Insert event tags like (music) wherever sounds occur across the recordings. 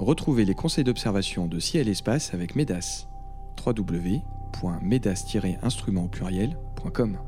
Retrouvez les conseils d'observation de ciel espace avec MEDAS. www.medas-instrument pluriel.com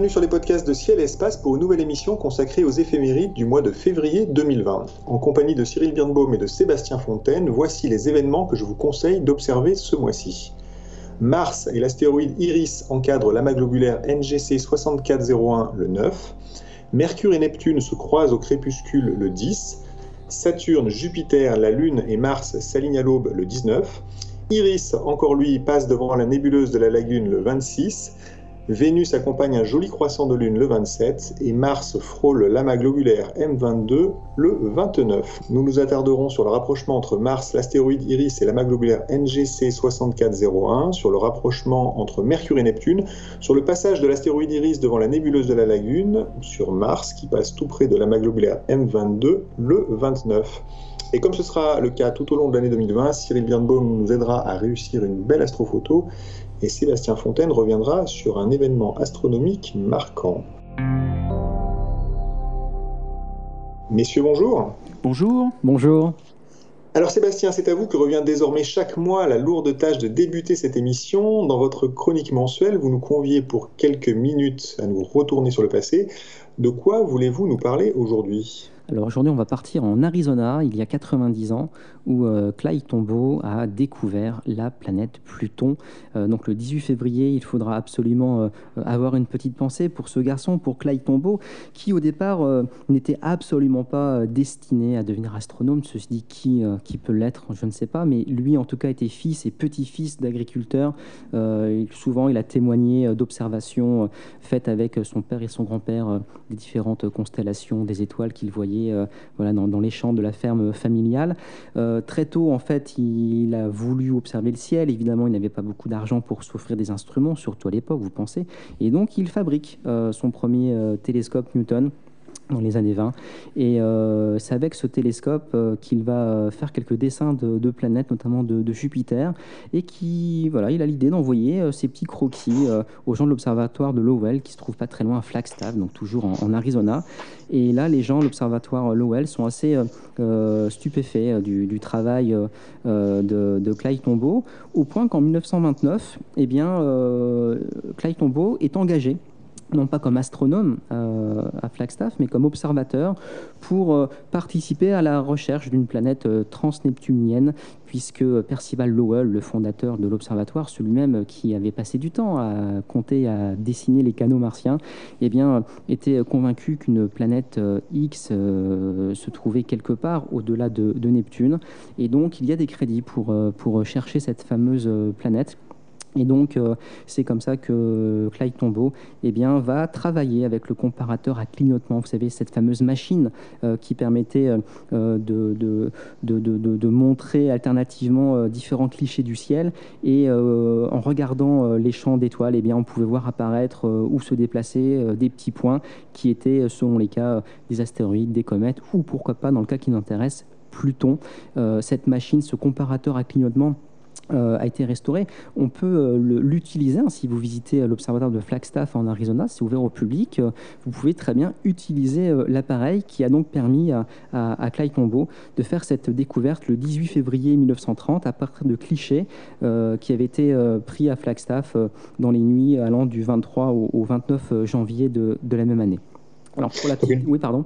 bienvenue sur les podcasts de Ciel et Espace pour une nouvelle émission consacrée aux éphémérides du mois de février 2020. En compagnie de Cyril Birnbaum et de Sébastien Fontaine, voici les événements que je vous conseille d'observer ce mois-ci. Mars et l'astéroïde Iris encadrent l'amas globulaire NGC 6401 le 9. Mercure et Neptune se croisent au crépuscule le 10. Saturne, Jupiter, la Lune et Mars s'alignent à l'aube le 19. Iris, encore lui, passe devant la nébuleuse de la lagune le 26. Vénus accompagne un joli croissant de lune le 27 et Mars frôle l'amas globulaire M22 le 29. Nous nous attarderons sur le rapprochement entre Mars, l'astéroïde Iris et l'amas globulaire NGC 6401, sur le rapprochement entre Mercure et Neptune, sur le passage de l'astéroïde Iris devant la nébuleuse de la Lagune, sur Mars qui passe tout près de l'amas globulaire M22 le 29. Et comme ce sera le cas tout au long de l'année 2020, Cyril Birnbaum nous aidera à réussir une belle astrophoto et Sébastien Fontaine reviendra sur un événement astronomique marquant. Messieurs, bonjour. Bonjour. Bonjour. Alors Sébastien, c'est à vous que revient désormais chaque mois la lourde tâche de débuter cette émission. Dans votre chronique mensuelle, vous nous conviez pour quelques minutes à nous retourner sur le passé. De quoi voulez-vous nous parler aujourd'hui? Alors aujourd'hui, on va partir en Arizona, il y a 90 ans, où euh, Clyde Tombaugh a découvert la planète Pluton. Euh, donc le 18 février, il faudra absolument euh, avoir une petite pensée pour ce garçon, pour Clyde Tombaugh, qui au départ n'était absolument pas destiné à devenir astronome. Ceci dit, qui, qui peut l'être, je ne sais pas, mais lui en tout cas était fils et petit-fils d'agriculteurs. souvent, il a témoigné d'observations faites avec son père et son grand-père des différentes constellations des étoiles qu'il voyait euh, voilà, dans, les champs de la ferme familiale. Euh, très tôt, en fait, il a voulu observer le ciel. Évidemment, il n'avait pas beaucoup d'argent pour s'offrir des instruments, surtout à l'époque, vous pensez. Et donc, il fabrique euh, son premier télescope Newton dans les années 20. Et euh, c'est avec ce télescope euh, qu'il va euh, faire quelques dessins de, planètes, notamment de, Jupiter, et qui, voilà, il a l'idée d'envoyer ces petits croquis aux gens de l'observatoire de Lowell, qui se trouve pas très loin à Flagstaff, donc toujours en, Arizona. Et là, les gens de l'observatoire Lowell sont assez stupéfaits du, travail de, de, Clyde Tombaugh, au point qu'en 1929, eh bien, Clyde Tombaugh est engagé non pas comme astronome euh, à Flagstaff, mais comme observateur pour euh, participer à la recherche d'une planète euh, transneptunienne, puisque Percival Lowell, le fondateur de l'observatoire, celui-même qui avait passé du temps à compter, à dessiner les canaux martiens, eh était convaincu qu'une planète X se trouvait quelque part au-delà de, Neptune. Et donc, il y a des crédits pour chercher cette fameuse planète et donc, euh, c'est comme ça que Clyde Tombaugh eh bien, va travailler avec le comparateur à clignotement. Vous savez, cette fameuse machine euh, qui permettait euh, de, montrer alternativement différents clichés du ciel. Et en regardant les champs d'étoiles, eh bien, on pouvait voir apparaître ou se déplacer des petits points qui étaient, selon les cas, des astéroïdes, des comètes, ou pourquoi pas, dans le cas qui nous intéresse, Pluton. cette machine, ce comparateur à clignotement, a été restauré. On peut euh, l'utiliser hein, si vous visitez euh, l'observatoire de Flagstaff en Arizona, c'est ouvert au public. vous pouvez très bien utiliser l'appareil qui a donc permis à, à, Clyde Tombaugh de faire cette découverte le 18 février 1930 à partir de clichés qui avaient été pris à Flagstaff dans les nuits allant du 23 au, 29 janvier de, de, la même année. Alors pour la oui, pardon.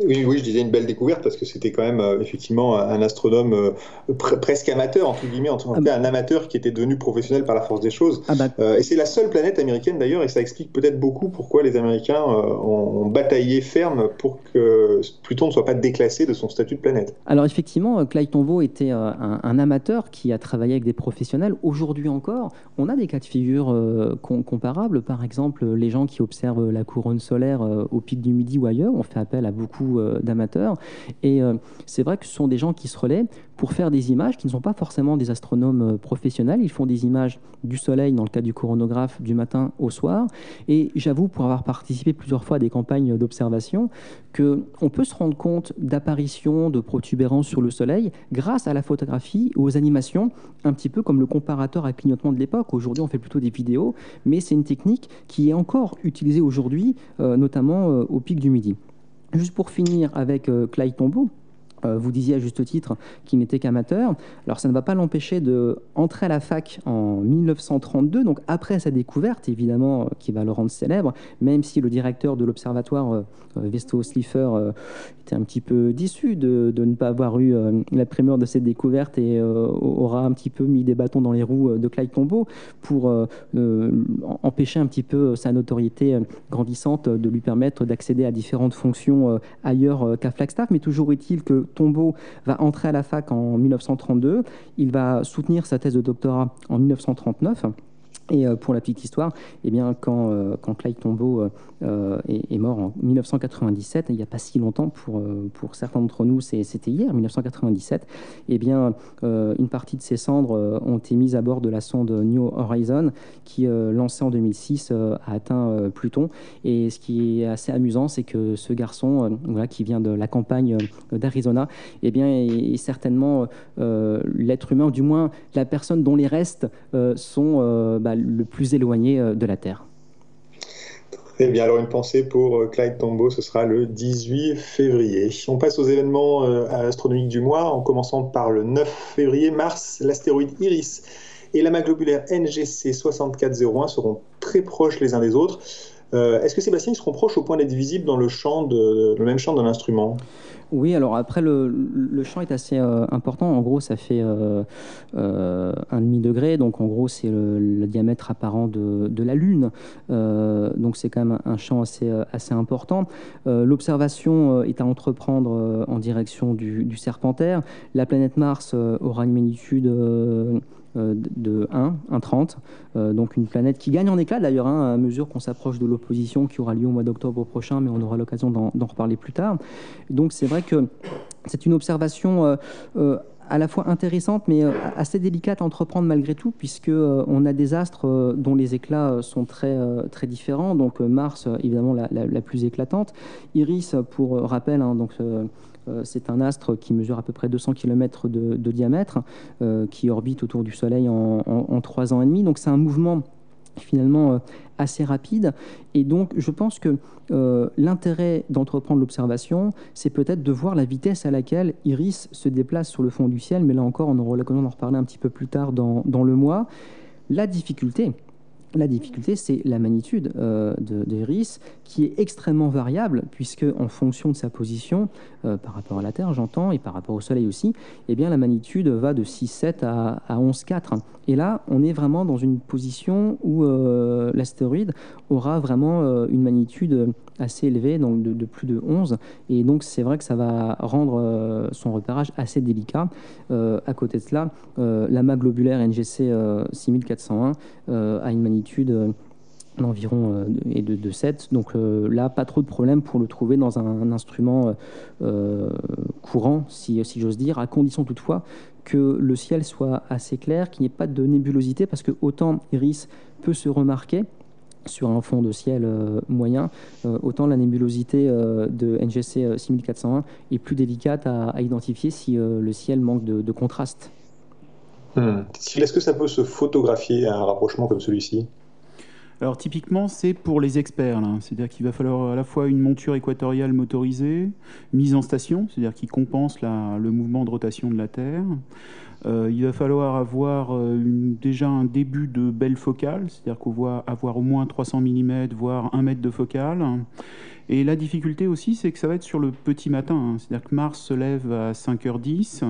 Oui, oui, je disais une belle découverte parce que c'était quand même euh, effectivement un astronome euh, presque amateur, entre guillemets, en tout cas ah bah. un amateur qui était devenu professionnel par la force des choses. Ah bah. euh, et c'est la seule planète américaine d'ailleurs, et ça explique peut-être beaucoup pourquoi les Américains ont, bataillé ferme pour que Pluton ne soit pas déclassé de son statut de planète. Alors effectivement, Clyde Tombaugh était un, amateur qui a travaillé avec des professionnels. Aujourd'hui encore, on a des cas de figure comparables. Par exemple, les gens qui observent la couronne solaire au pic du Midi ou ailleurs, on fait appel à beaucoup beaucoup d'amateurs. Et c'est vrai que ce sont des gens qui se relaient pour faire des images qui ne sont pas forcément des astronomes professionnels. Ils font des images du Soleil, dans le cas du coronographe, du matin au soir. Et j'avoue, pour avoir participé plusieurs fois à des campagnes d'observation, qu'on peut se rendre compte d'apparitions de protubérances sur le Soleil grâce à la photographie ou aux animations, un petit peu comme le comparateur à clignotement de l'époque. Aujourd'hui, on fait plutôt des vidéos, mais c'est une technique qui est encore utilisée aujourd'hui, euh, notamment euh, au pic du Midi. Juste pour finir avec euh, Tombaugh, euh, vous disiez à juste titre qu'il n'était qu'amateur. Alors ça ne va pas l'empêcher de entrer à la fac en 1932, donc après sa découverte, évidemment, euh, qui va le rendre célèbre, même si le directeur de l'observatoire, euh, Vesto Slipher, était un petit peu déçu de, ne pas avoir eu la primeur de cette découverte et aura un petit peu mis des bâtons dans les roues de Clyde Tombaugh pour empêcher un petit peu sa notoriété grandissante de lui permettre d'accéder à différentes fonctions ailleurs qu'à Flagstaff. Mais toujours est-il que Tombeau va entrer à la fac en 1932. Il va soutenir sa thèse de doctorat en 1939. Et euh, pour la petite histoire, eh bien, quand, euh, quand Clyde Tombaugh euh, est, mort en 1997, il n'y a pas si longtemps, pour, pour certains d'entre nous, c'était hier, 1997, eh bien, une partie de ses cendres ont été mises à bord de la sonde New Horizon, qui, lancée en 2006, a atteint Pluton. Et ce qui est assez amusant, c'est que ce garçon, voilà, qui vient de la campagne d'Arizona, eh bien, est, certainement l'être humain, du moins la personne dont les restes sont... Bah, le plus éloigné euh, de la Terre. Très bien, alors une pensée pour euh, Clyde Tombaugh, ce sera le 18 février. On passe aux événements euh, astronomiques du mois, en commençant par le 9 février, Mars, l'astéroïde Iris et l'amas globulaire NGC 6401 seront très proches les uns des autres. Est-ce que Sébastien, ils seront proches au point d'être visibles dans le, champ de, le même champ d'un instrument? Oui, alors après, le, champ est assez euh, important. En gros, ça fait euh, euh, un demi-degré. Donc, en gros, c'est le, diamètre apparent de, la Lune. donc, c'est quand même un, champ assez, assez important. L'observation est à entreprendre en direction du, du, Serpentaire. La planète Mars aura une magnitude euh, de 1, 1,30. Euh, donc une planète qui gagne en éclat d'ailleurs hein, à mesure qu'on s'approche de l'opposition qui aura lieu au mois d'octobre prochain, mais on aura l'occasion d'en reparler plus tard. Donc c'est vrai que c'est une observation euh, à la fois intéressante mais assez délicate à entreprendre malgré tout puisque on a des astres dont les éclats sont très très différents donc Mars évidemment la, plus éclatante Iris pour rappel hein, donc euh, c'est un astre qui mesure à peu près 200 km de, diamètre, euh, qui orbite autour du Soleil en, trois ans et demi. Donc c'est un mouvement finalement euh, assez rapide. Et donc, je pense que l'intérêt d'entreprendre l'observation, c'est peut-être de voir la vitesse à laquelle Iris se déplace sur le fond du ciel. Mais là encore, on aura l'occasion d'en reparler un petit peu plus tard dans, dans le mois. La difficulté, la difficulté, c'est la magnitude euh, qui est extrêmement variable, puisque en fonction de sa position, euh, par rapport à la Terre, j'entends, et par rapport au Soleil aussi, eh bien, la magnitude va de 6,7 à, à 11,4. Et là, on est vraiment dans une position où euh, l'astéroïde aura vraiment euh, une magnitude assez élevée, donc de, plus de 11. Et donc, c'est vrai que ça va rendre euh, son repérage assez délicat. à côté de cela, l'amas globulaire NGC 6401 a une magnitude d'environ et de, 7. Donc là, pas trop de problème pour le trouver dans un, instrument courant, si, si j'ose dire, à condition toutefois que le ciel soit assez clair, qu'il n'y ait pas de nébulosité, parce que autant Iris peut se remarquer sur un fond de ciel euh, moyen, euh, autant la nébulosité euh, de NGC 6401 est plus délicate à, identifier si le ciel manque de, contraste. Hmm. Est-ce que ça peut se photographier à un rapprochement comme celui-ci? Alors typiquement, c'est pour les experts. C'est-à-dire qu'il va falloir à la fois une monture équatoriale motorisée, mise en station, c'est-à-dire qui compense le mouvement de rotation de la Terre. Euh, il va falloir avoir euh, déjà un début de belle focale, c'est-à-dire qu'on va avoir au moins 300 mm, voire 1 mètre de focale. Et la difficulté aussi, c'est que ça va être sur le petit matin. Hein. C'est-à-dire que Mars se lève à 5h10.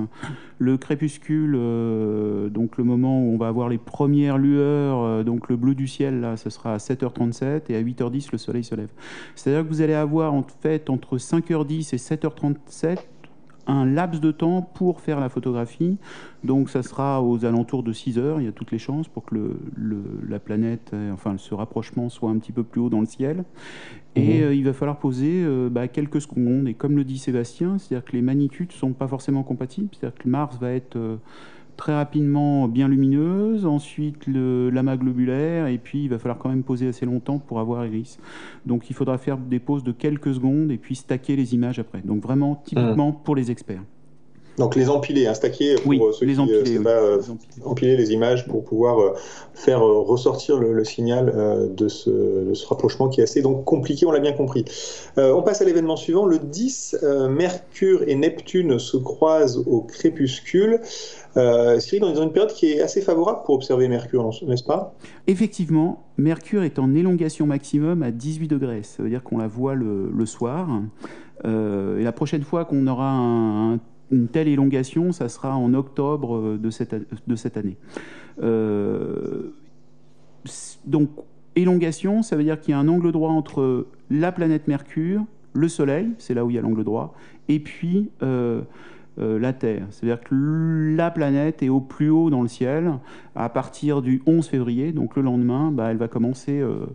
Le crépuscule, euh, donc le moment où on va avoir les premières lueurs, euh, donc le bleu du ciel, là, ce sera à 7h37. Et à 8h10, le soleil se lève. C'est-à-dire que vous allez avoir en fait entre 5h10 et 7h37 un laps de temps pour faire la photographie. Donc ça sera aux alentours de 6 heures, il y a toutes les chances pour que le, la planète, euh, enfin ce rapprochement soit un petit peu plus haut dans le ciel. Et mhm. euh, il va falloir poser euh, bah, quelques secondes. Et comme le dit Sébastien, c'est-à-dire que les magnitudes ne sont pas forcément compatibles. C'est-à-dire que Mars va être très rapidement bien lumineuse, ensuite l'amas globulaire, et puis il va falloir quand même poser assez longtemps pour avoir Iris. Donc il faudra faire des pauses de quelques secondes et puis stacker les images après. Donc vraiment typiquement mmh. pour les experts. Donc les empiler, hein, stacker pour euh, ceux les qui euh, empiler, euh, empiler les images pour pouvoir faire ressortir le, signal de ce, de, ce, rapprochement qui est assez donc compliqué, on l'a bien compris. on passe à l'événement suivant. Le 10, Mercure et Neptune se croisent au crépuscule. Euh, Cyril, dans une période qui est assez favorable pour observer Mercure, n'est-ce pas? Effectivement, Mercure est en élongation maximum à 18 degrés. Ça veut dire qu'on la voit le, soir. Et la prochaine fois qu'on aura une telle élongation, ça sera en octobre de cette, de cette année. Euh, donc, élongation, ça veut dire qu'il y a un angle droit entre la planète Mercure, le Soleil, c'est là où il y a l'angle droit, et puis euh, euh, la Terre. C'est-à-dire que la planète est au plus haut dans le ciel à partir du 11 février, donc le lendemain, bah, elle va commencer euh,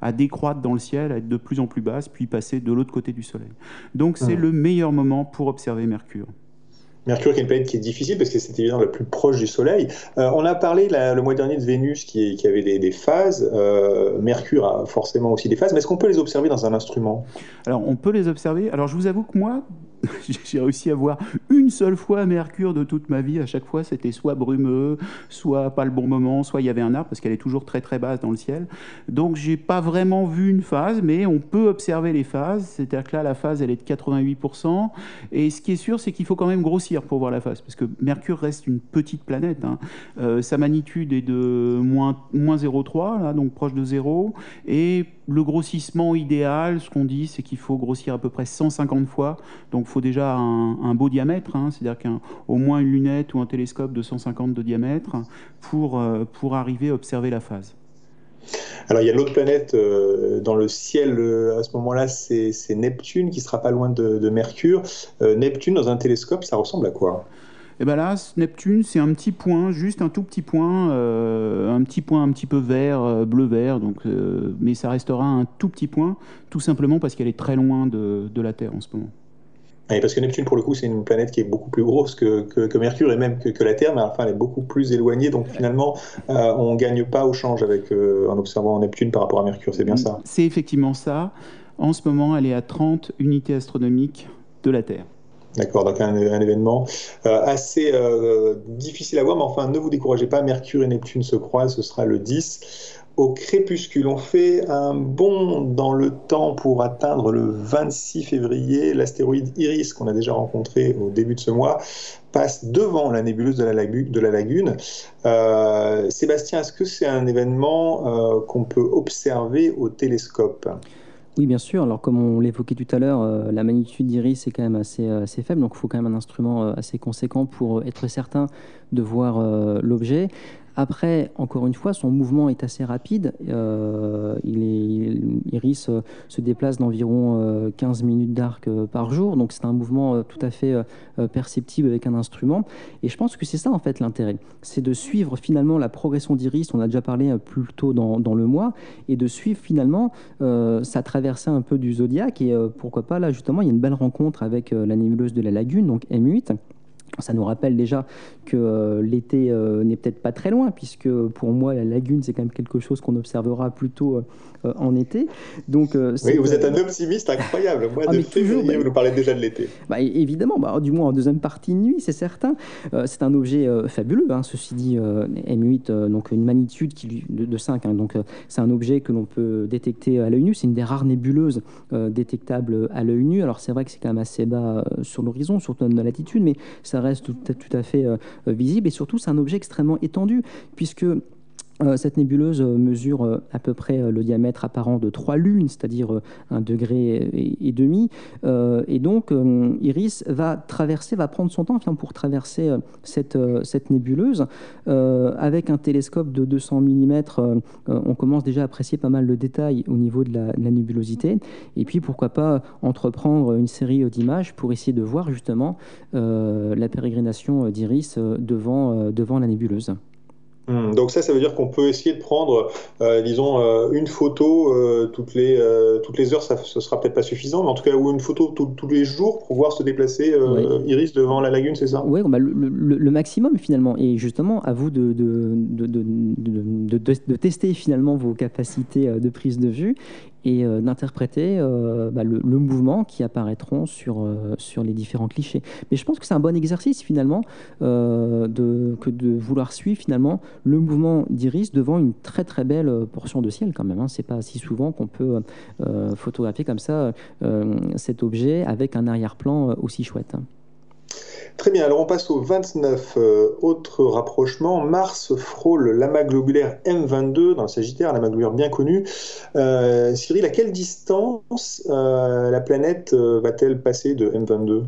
à décroître dans le ciel, à être de plus en plus basse, puis passer de l'autre côté du Soleil. Donc c'est mmh. le meilleur moment pour observer Mercure. Mercure qui est une planète qui est difficile parce que c'est évidemment la plus proche du Soleil. Euh, on a parlé le mois dernier de Vénus qui, avait des, phases. Mercure a forcément aussi des phases, mais est-ce qu'on peut les observer dans un instrument? Alors on peut les observer. Alors je vous avoue que moi, (laughs) j'ai réussi à voir une seule fois Mercure de toute ma vie. À chaque fois, c'était soit brumeux, soit pas le bon moment, soit il y avait un arbre parce qu'elle est toujours très très basse dans le ciel. Donc, j'ai pas vraiment vu une phase, mais on peut observer les phases. C'est-à-dire que là, la phase, elle est de 88%. Et ce qui est sûr, c'est qu'il faut quand même grossir pour voir la phase parce que Mercure reste une petite planète. Hein. Euh, sa magnitude est de moins, moins 0,3, là, donc proche de 0. Et le grossissement idéal, ce qu'on dit, c'est qu'il faut grossir à peu près 150 fois. Donc, faut déjà un, beau diamètre, hein. c'est-à-dire qu'au moins une lunette ou un télescope de 150 de diamètre pour, euh, pour arriver à observer la phase. Alors, il y a l'autre planète euh, dans le ciel euh, à ce moment-là, c'est Neptune qui sera pas loin de, Mercure. Neptune dans un télescope, ça ressemble à quoi? Et eh bien là, Neptune, c'est un petit point, juste un tout petit point, un petit point un petit peu vert, bleu-vert, donc, mais ça restera un tout petit point, tout simplement parce qu'elle est très loin de, la Terre en ce moment. Et parce que Neptune, pour le coup, c'est une planète qui est beaucoup plus grosse que, que, Mercure et même que, la Terre, mais enfin, elle est beaucoup plus éloignée. Donc finalement, on ne gagne pas au change avec, en observant Neptune par rapport à Mercure. C'est bien ça C'est effectivement ça. En ce moment, elle est à 30 unités astronomiques de la Terre. D'accord, donc un, événement euh, assez euh, difficile à voir, mais enfin ne vous découragez pas, Mercure et Neptune se croisent, ce sera le 10 au crépuscule. On fait un bond dans le temps pour atteindre le 26 février. L'astéroïde Iris, qu'on a déjà rencontré au début de ce mois, passe devant la nébuleuse de la, lagune. Euh, Sébastien, est-ce que c'est un événement qu'on peut observer au télescope? Oui, bien sûr. Alors, comme on l'évoquait tout à l'heure, euh, la magnitude d'Iris est quand même assez, euh, assez faible, donc il faut quand même un instrument euh, assez conséquent pour être certain de voir l'objet. Après, encore une fois, son mouvement est assez rapide. Euh, Iris euh, se déplace d'environ 15 euh, minutes d'arc par jour, donc c'est un mouvement tout à fait perceptible avec un instrument. Et je pense que c'est ça en fait l'intérêt, c'est de suivre finalement la progression d'Iris. On a déjà parlé plus tôt dans, dans, le mois, et de suivre finalement sa traversée un peu du zodiaque. Et pourquoi pas là justement, il y a une belle rencontre avec la nébuleuse de la Lagune, donc M8 ça nous rappelle déjà que euh, l'été euh, n'est peut-être pas très loin, puisque pour moi, la lagune, c'est quand même quelque chose qu'on observera plutôt euh, en été. Donc, oui, vous êtes un optimiste incroyable. Moi, ah, de février, bah, vous nous parlez déjà de l'été. Bah, évidemment, bah, du moins en deuxième partie de nuit, c'est certain. c'est un objet fabuleux, hein, ceci dit, M8, donc une magnitude qui, de, 5. Hein, donc, c'est un objet que l'on peut détecter à l'œil nu. C'est une des rares nébuleuses détectables à l'œil nu. Alors, c'est vrai que c'est quand même assez bas sur l'horizon, surtout dans la latitude, mais ça reste tout, tout à fait euh, visible. Et surtout c'est un objet extrêmement étendu puisque Euh, cette nébuleuse euh, mesure euh, à peu près le diamètre apparent de trois lunes, c'est-à-dire un degré et, demi. et donc, Iris va traverser, va prendre son temps pour traverser cette, nébuleuse. avec un télescope de 200 mm, on commence déjà à apprécier pas mal le détail au niveau de la, de nébulosité. Et puis, pourquoi pas entreprendre une série d'images pour essayer de voir justement la pérégrination d'Iris devant la nébuleuse. Hmm, donc ça, ça veut dire qu'on peut essayer de prendre, euh, disons, euh, une photo euh, toutes les toutes les heures. Ça, ce sera peut-être pas suffisant, mais en tout cas, ou une photo tous les jours pour voir se déplacer Iris devant la lagune, c'est ça? Oui, bah, le, maximum finalement. Et justement, à vous de de, de, de, tester finalement vos capacités de prise de vue et euh, d'interpréter euh, bah, le, mouvement qui apparaîtront sur, euh, sur les différents clichés. Mais je pense que c'est un bon exercice finalement de, que de vouloir suivre finalement le mouvement d'Iris devant une très très belle portion de ciel quand même. Hein. C'est pas si souvent qu'on peut photographier comme ça cet objet avec un arrière-plan aussi chouette. Hein. Très bien, alors on passe au 29. Euh, autre rapprochement, Mars frôle l'amas globulaire M22 dans le Sagittaire, l'amas globulaire bien connu. Euh, Cyril, à quelle distance euh, la planète va-t-elle passer de M22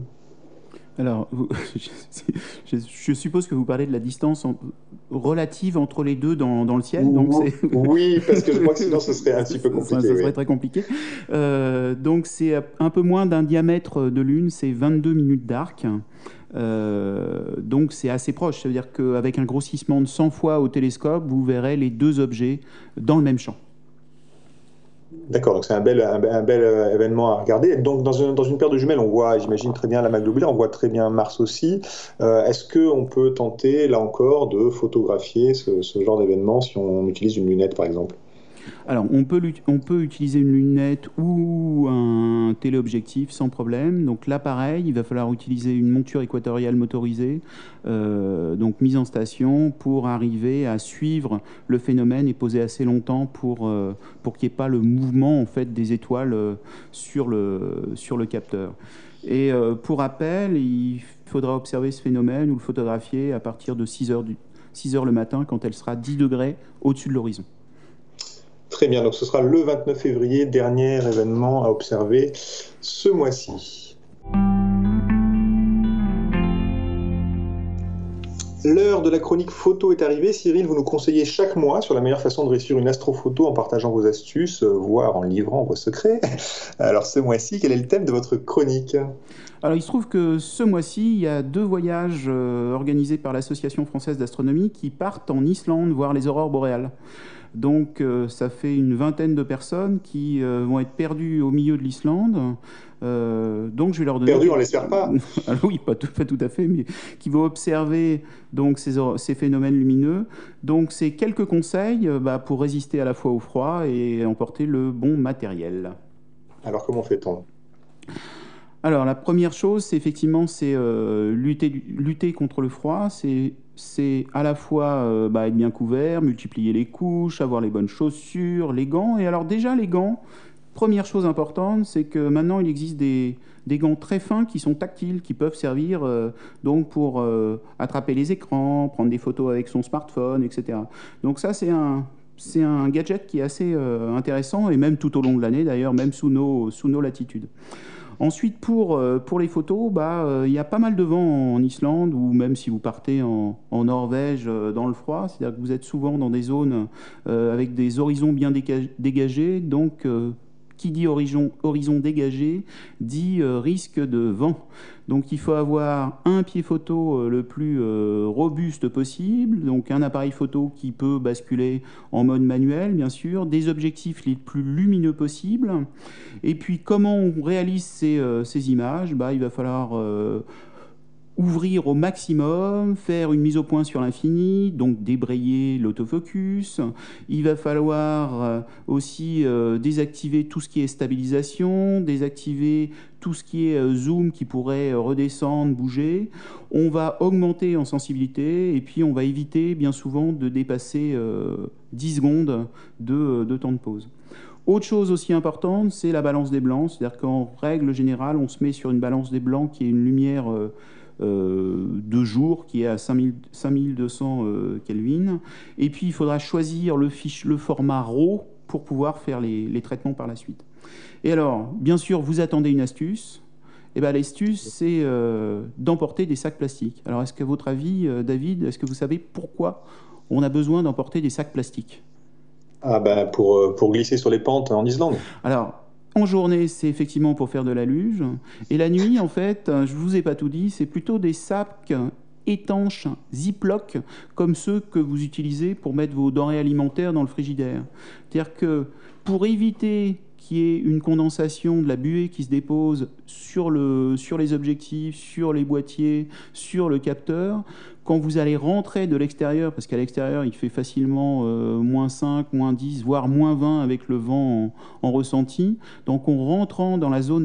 alors, (laughs) je, suppose que vous parlez de la distance relative entre les deux dans, le ciel. Donc oui, parce que je crois que sinon ce serait un petit peu (laughs) compliqué. Ça, serait très compliqué. donc c'est un peu moins d'un diamètre de Lune, c'est 22 minutes d'arc. Euh, donc c'est assez proche. Ça veut dire qu'avec un grossissement de 100 fois au télescope, vous verrez les deux objets dans le même champ. D'accord, donc c'est un bel, euh, événement à regarder. Donc dans une, paire de jumelles, on voit, j'imagine très bien la globulaire, on voit très bien Mars aussi. Euh, est-ce qu'on peut tenter, là encore, de photographier ce genre d'événement si on utilise une lunette, par exemple? Alors, on peut, utiliser une lunette ou un téléobjectif sans problème. Donc là, il va falloir utiliser une monture équatoriale motorisée, euh, donc mise en station, pour arriver à suivre le phénomène et poser assez longtemps pour, euh, pour qu'il n'y ait pas le mouvement en fait, des étoiles euh, sur, le, sur le capteur. Et pour rappel, il faudra observer ce phénomène ou le photographier à partir de 6 heures, du, 6 heures le matin quand elle sera 10 degrés au-dessus de l'horizon. Très bien, donc ce sera le 29 février, dernier événement à observer ce mois-ci. L'heure de la chronique photo est arrivée. Cyril, vous nous conseillez chaque mois sur la meilleure façon de réussir une astrophoto en partageant vos astuces, euh, voire en livrant vos secrets. (laughs) Alors ce mois-ci, quel est le thème de votre chronique? Alors il se trouve que ce mois-ci, il y a deux voyages euh, organisés par l'Association française d'astronomie qui partent en Islande voir les aurores boréales. Donc euh, ça fait une vingtaine de personnes qui euh, vont être perdues au milieu de l'Islande. Euh, donc je vais leur donner. Perdues, on l'espère pas. (laughs) Alors oui, pas tout, pas tout, à fait, mais qui vont observer donc ces, ces phénomènes lumineux. Donc c'est quelques conseils bah, pour résister à la fois au froid et emporter le bon matériel. Alors comment fait-on? Alors la première chose, c'est effectivement c'est lutter, lutter contre le froid, c'est c'est à la fois euh, bah, être bien couvert, multiplier les couches, avoir les bonnes chaussures, les gants. Et alors déjà les gants, première chose importante, c'est que maintenant il existe des, gants très fins qui sont tactiles, qui peuvent servir euh, donc pour euh, attraper les écrans, prendre des photos avec son smartphone, etc. Donc ça c'est un c'est un gadget qui est assez intéressant et même tout au long de l'année d'ailleurs, même sous nos, sous nos latitudes. Ensuite, pour, euh, pour les photos, bah, euh, il y a pas mal de vent en Islande, ou même si vous partez en, en Norvège euh, dans le froid, c'est-à-dire que vous êtes souvent dans des zones avec des horizons bien dégagés, donc qui dit horizon, dégagé dit risque de vent. Donc il faut avoir un pied photo euh, le plus euh, robuste possible, donc un appareil photo qui peut basculer en mode manuel bien sûr, des objectifs les plus lumineux possibles. Et puis comment on réalise ces, euh, images? Bah, Il va falloir ouvrir au maximum, faire une mise au point sur l'infini, donc débrayer l'autofocus. Il va falloir euh, aussi euh, désactiver tout ce qui est stabilisation, désactiver tout ce qui est euh, zoom qui pourrait redescendre, bouger. On va augmenter en sensibilité et puis on va éviter bien souvent de dépasser 10 secondes de, de temps de pause. Autre chose aussi importante, c'est la balance des blancs. C'est-à-dire qu'en règle générale, on se met sur une balance des blancs qui est une lumière de jour qui est à 5000, 5200 Kelvin. Et puis il faudra choisir le, fiche, le format RAW pour pouvoir faire les, les traitements par la suite. Et alors, bien sûr, vous attendez une astuce. Et eh ben, l'astuce, c'est d'emporter des sacs plastiques. Alors, est-ce qu'à votre avis, David, est-ce que vous savez pourquoi on a besoin d'emporter des sacs plastiques? Ah ben pour, euh, pour glisser sur les pentes en Islande. Alors, en journée, c'est effectivement pour faire de la luge. Et la nuit, en fait, je vous ai pas tout dit, c'est plutôt des sacs étanches, ziploc, comme ceux que vous utilisez pour mettre vos denrées alimentaires dans le frigidaire. C'est-à-dire que pour éviter qu'il y ait une condensation de la buée qui se dépose sur, le, sur les objectifs, sur les boîtiers, sur le capteur, quand vous allez rentrer de l'extérieur, parce qu'à l'extérieur il fait facilement euh, moins 5, moins 10, voire moins 20 avec le vent en, ressenti, donc en rentrant dans la zone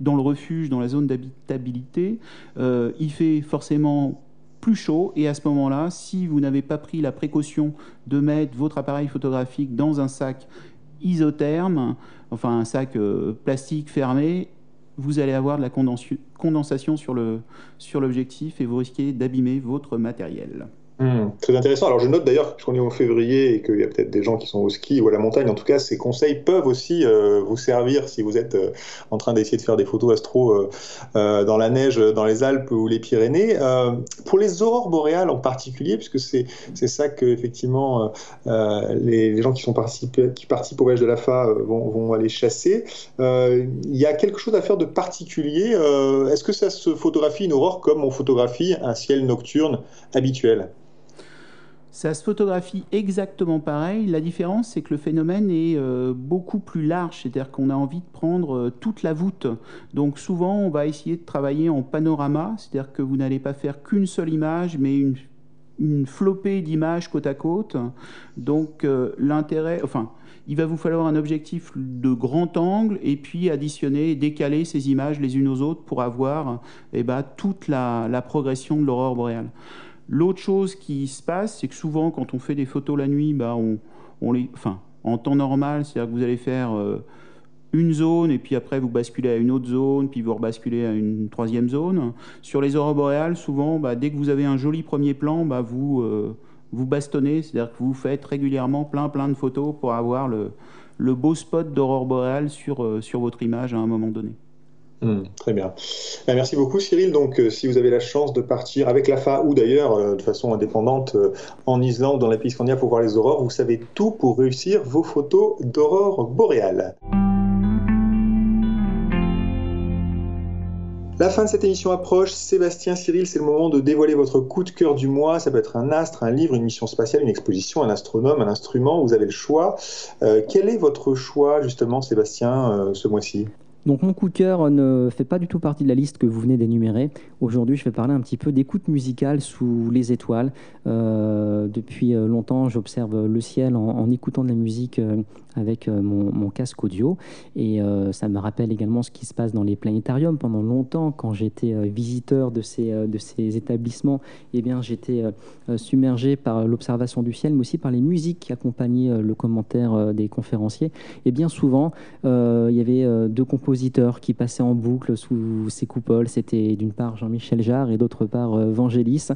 dans le refuge, dans la zone d'habitabilité, euh, il fait forcément plus chaud. Et à ce moment-là, si vous n'avez pas pris la précaution de mettre votre appareil photographique dans un sac isotherme, enfin un sac euh, plastique fermé, vous allez avoir de la condensation sur l'objectif et vous risquez d'abîmer votre matériel. Hmm, très intéressant. Alors je note d'ailleurs qu'on est en février et qu'il y a peut-être des gens qui sont au ski ou à la montagne. En tout cas, ces conseils peuvent aussi euh, vous servir si vous êtes euh, en train d'essayer de faire des photos astro euh, dans la neige, dans les Alpes ou les Pyrénées. pour les aurores boréales en particulier, puisque c'est ça que effectivement les, gens qui sont qui participent au voyage de la FA vont, vont, aller chasser. Il y a quelque chose à faire de particulier. Est-ce que ça se photographie une aurore comme on photographie un ciel nocturne habituel? Ça se photographie exactement pareil. La différence, c'est que le phénomène est euh, beaucoup plus large, c'est-à-dire qu'on a envie de prendre euh, toute la voûte. Donc souvent, on va essayer de travailler en panorama, c'est-à-dire que vous n'allez pas faire qu'une seule image, mais une, flopée d'images côte à côte. Donc euh, l'intérêt, enfin, il va vous falloir un objectif de grand angle et puis additionner, décaler ces images les unes aux autres pour avoir eh ben, toute la, la progression de l'aurore boréale. L'autre chose qui se passe, c'est que souvent, quand on fait des photos la nuit, bah, on, les, enfin, en temps normal, c'est-à-dire que vous allez faire euh, une zone et puis après vous basculez à une autre zone, puis vous rebasculez à une troisième zone. Sur les aurores boréales, souvent, bah, dès que vous avez un joli premier plan, bah, vous, euh, vous bastonnez, c'est-à-dire que vous faites régulièrement plein plein de photos pour avoir le, beau spot d'aurore boréale sur, euh, sur votre image à un moment donné. Hmm, très bien. Ben, merci beaucoup Cyril. Donc euh, si vous avez la chance de partir avec la FA ou d'ailleurs euh, de façon indépendante euh, en Islande, dans la pays pour voir les aurores, vous savez tout pour réussir vos photos d'aurore boréale. La fin de cette émission approche. Sébastien, Cyril, c'est le moment de dévoiler votre coup de cœur du mois. Ça peut être un astre, un livre, une mission spatiale, une exposition, un astronome, un instrument. Vous avez le choix. quel est votre choix, justement, Sébastien, ce mois-ci? Donc mon coup de cœur ne fait pas du tout partie de la liste que vous venez d'énumérer. Aujourd'hui, je vais parler un petit peu d'écoute musicale sous les étoiles. Euh, depuis euh, longtemps, j'observe le ciel en, écoutant de la musique euh, avec mon, casque audio. Et ça me rappelle également ce qui se passe dans les planétariums. Pendant longtemps, quand j'étais visiteur de ces, de ces établissements, eh bien, j'étais submergé par l'observation du ciel, mais aussi par les musiques qui accompagnaient le commentaire des conférenciers. Et bien souvent, il y avait deux compositeurs qui passaient en boucle sous ces coupoles. C'était d'une part Jean-Michel Jarre et d'autre part Vangelis.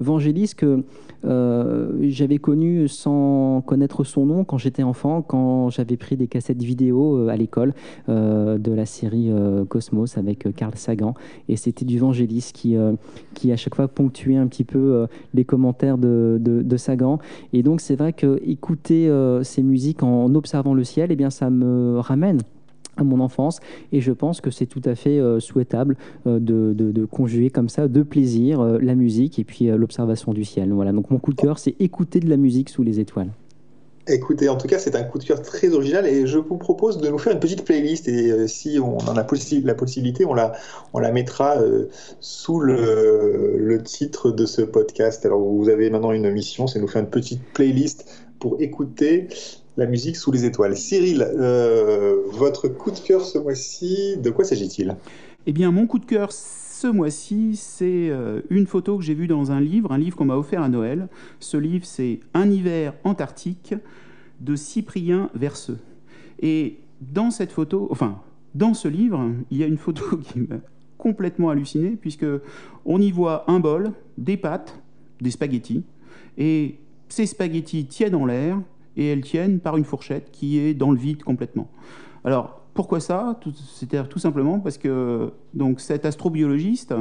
Vangelis que euh, j'avais connu sans connaître son nom quand j'étais enfant, quand j'avais pris des cassettes vidéo euh, à l'école euh, de la série Cosmos avec Carl Sagan. Et c'était du Vangelis qui, qui, à chaque fois, ponctuait un petit peu les commentaires de, de, Sagan. Et donc, c'est vrai que écouter ces musiques en observant le ciel, eh bien, ça me ramène à mon enfance et je pense que c'est tout à fait euh, souhaitable euh, de, de, conjuguer comme ça de plaisir euh, la musique et puis l'observation du ciel. Voilà, donc mon coup de cœur c'est écouter de la musique sous les étoiles. Écoutez, en tout cas, c'est un coup de cœur très original et je vous propose de nous faire une petite playlist et si on en a la possibilité, on la, on la mettra sous le, le, titre de ce podcast. Alors, vous avez maintenant une mission, c'est nous faire une petite playlist pour écouter la musique sous les étoiles. Cyril, euh, votre coup de cœur ce mois-ci, de quoi s'agit-il? Eh bien, mon coup de cœur ce mois-ci, c'est euh, une photo que j'ai vue dans un livre, un livre qu'on m'a offert à Noël. Ce livre, c'est Un hiver antarctique de Cyprien Verseux. Et dans cette photo, enfin, dans ce livre, il y a une photo (laughs) qui m'a complètement halluciné, puisque on y voit un bol, des pâtes, des spaghettis, et ces spaghettis tiennent en l'air, et elles tiennent par une fourchette qui est dans le vide complètement. Alors, pourquoi ça? C'est-à-dire tout simplement parce que donc, cet astrobiologiste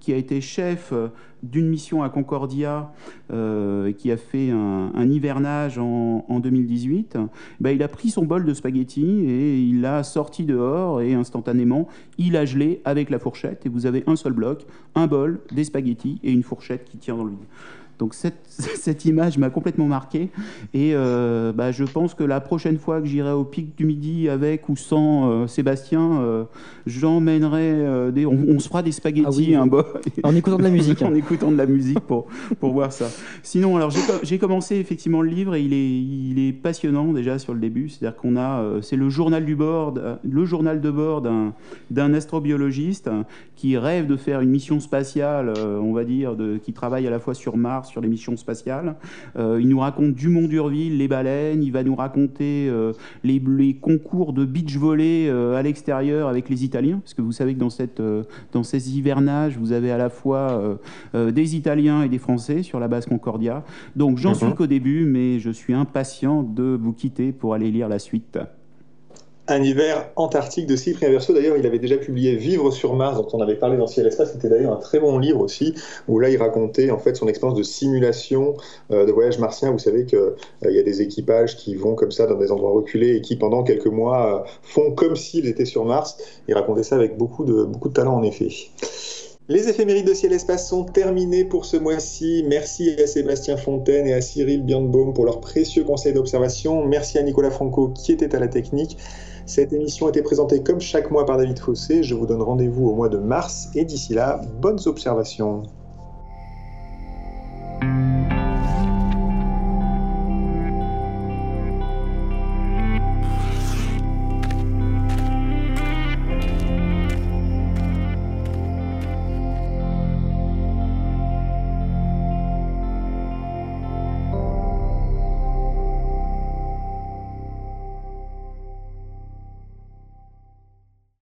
qui a été chef d'une mission à Concordia euh, qui a fait un, hivernage en, 2018, ben, il a pris son bol de spaghettis et il l'a sorti dehors et instantanément il a gelé avec la fourchette et vous avez un seul bloc, un bol, des spaghettis et une fourchette qui tient dans le vide. Donc cette, (laughs) cette image m'a complètement marqué et euh, bah, je pense que la prochaine fois que j'irai au pic du midi avec ou sans euh, Sébastien, euh, j'emmènerai des, on, se fera des spaghettis ah un bol. En écoutant de la musique. (laughs) en écoutant de la musique pour, pour voir ça. Sinon, alors j'ai commencé effectivement le livre et il est, il est passionnant déjà sur le début. C'est-à-dire qu'on a, c'est le journal du bord, le journal de bord d'un astrobiologiste qui rêve de faire une mission spatiale, on va dire, de, qui travaille à la fois sur Mars sur les missions spatiales. Euh, il nous raconte Dumont d'Urville, les baleines. Il va nous raconter euh, les, concours de beach volley euh, à l'extérieur avec les Italiens, parce que vous savez que dans, cette, dans ces hivernages, vous avez à la fois des Italiens et des Français sur la base Concordia. Donc j'en suis qu'au début, mais je suis impatient de vous quitter pour aller lire la suite. Un hiver antarctique de Cyprien Verso. D'ailleurs, il avait déjà publié Vivre sur Mars, dont on avait parlé dans Ciel Espace. C'était d'ailleurs un très bon livre aussi, où là, il racontait en fait son expérience de simulation euh, de voyage martien. Vous savez qu'il euh, y a des équipages qui vont comme ça dans des endroits reculés et qui, pendant quelques mois, euh, font comme s'ils étaient sur Mars. Il racontait ça avec beaucoup de, beaucoup de talent, en effet. Les éphémérides de Ciel Espace sont terminées pour ce mois-ci. Merci à Sébastien Fontaine et à Cyril Birnbaum pour leurs précieux conseils d'observation. Merci à Nicolas Franco qui était à la technique. Cette émission a été présentée comme chaque mois par David Fossé. Je vous donne rendez-vous au mois de mars et d'ici là, bonnes observations.